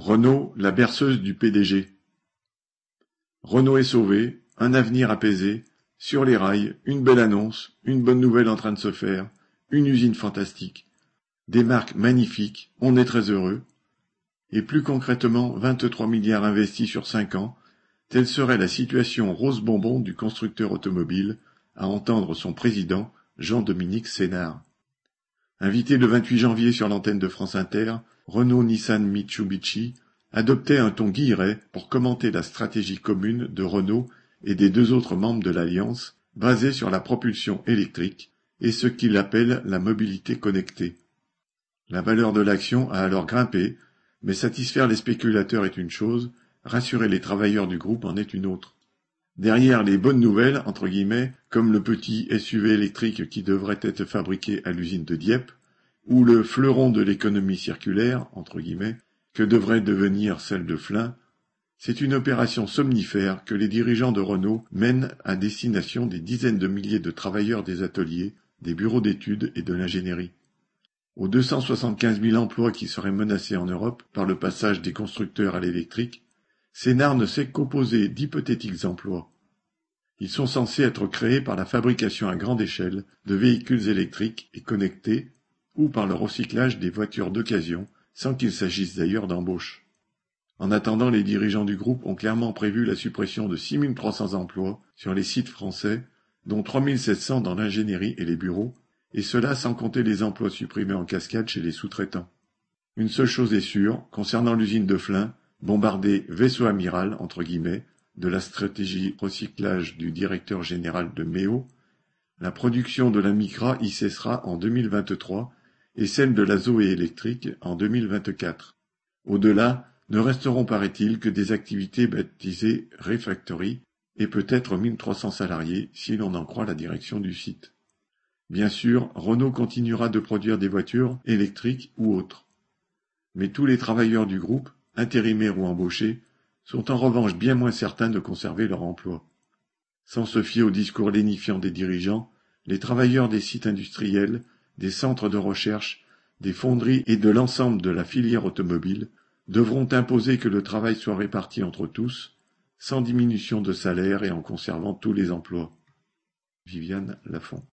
Renault, la berceuse du PDG. Renault est sauvé, un avenir apaisé, sur les rails, une belle annonce, une bonne nouvelle en train de se faire, une usine fantastique, des marques magnifiques, on est très heureux. Et plus concrètement, 23 milliards investis sur cinq ans, telle serait la situation rose bonbon du constructeur automobile, à entendre son président, Jean-Dominique Sénard. Invité le 28 janvier sur l'antenne de France Inter, Renault Nissan Mitsubishi adoptait un ton guilleret pour commenter la stratégie commune de Renault et des deux autres membres de l'Alliance, basée sur la propulsion électrique et ce qu'il appelle la mobilité connectée. La valeur de l'action a alors grimpé, mais satisfaire les spéculateurs est une chose, rassurer les travailleurs du groupe en est une autre. Derrière les bonnes nouvelles, entre guillemets, comme le petit SUV électrique qui devrait être fabriqué à l'usine de Dieppe, ou le fleuron de l'économie circulaire, entre guillemets, que devrait devenir celle de Flin, c'est une opération somnifère que les dirigeants de Renault mènent à destination des dizaines de milliers de travailleurs des ateliers, des bureaux d'études et de l'ingénierie. Aux 275 000 emplois qui seraient menacés en Europe par le passage des constructeurs à l'électrique, Sénard ne sait qu'opposer d'hypothétiques emplois. Ils sont censés être créés par la fabrication à grande échelle de véhicules électriques et connectés ou par le recyclage des voitures d'occasion, sans qu'il s'agisse d'ailleurs d'embauche. En attendant, les dirigeants du groupe ont clairement prévu la suppression de 6300 emplois sur les sites français, dont 3700 dans l'ingénierie et les bureaux, et cela sans compter les emplois supprimés en cascade chez les sous-traitants. Une seule chose est sûre, concernant l'usine de Flins, bombardée vaisseau amiral, entre guillemets, de la stratégie recyclage du directeur général de Méo, la production de la Micra y cessera en 2023 et celle de la Zoé électrique en 2024. Au-delà, ne resteront paraît-il que des activités baptisées Refactory et peut-être 1300 salariés si l'on en croit la direction du site. Bien sûr, Renault continuera de produire des voitures électriques ou autres. Mais tous les travailleurs du groupe, intérimaires ou embauchés, sont en revanche bien moins certains de conserver leur emploi. Sans se fier au discours lénifiant des dirigeants, les travailleurs des sites industriels, des centres de recherche, des fonderies et de l'ensemble de la filière automobile devront imposer que le travail soit réparti entre tous, sans diminution de salaire et en conservant tous les emplois. Viviane Lafont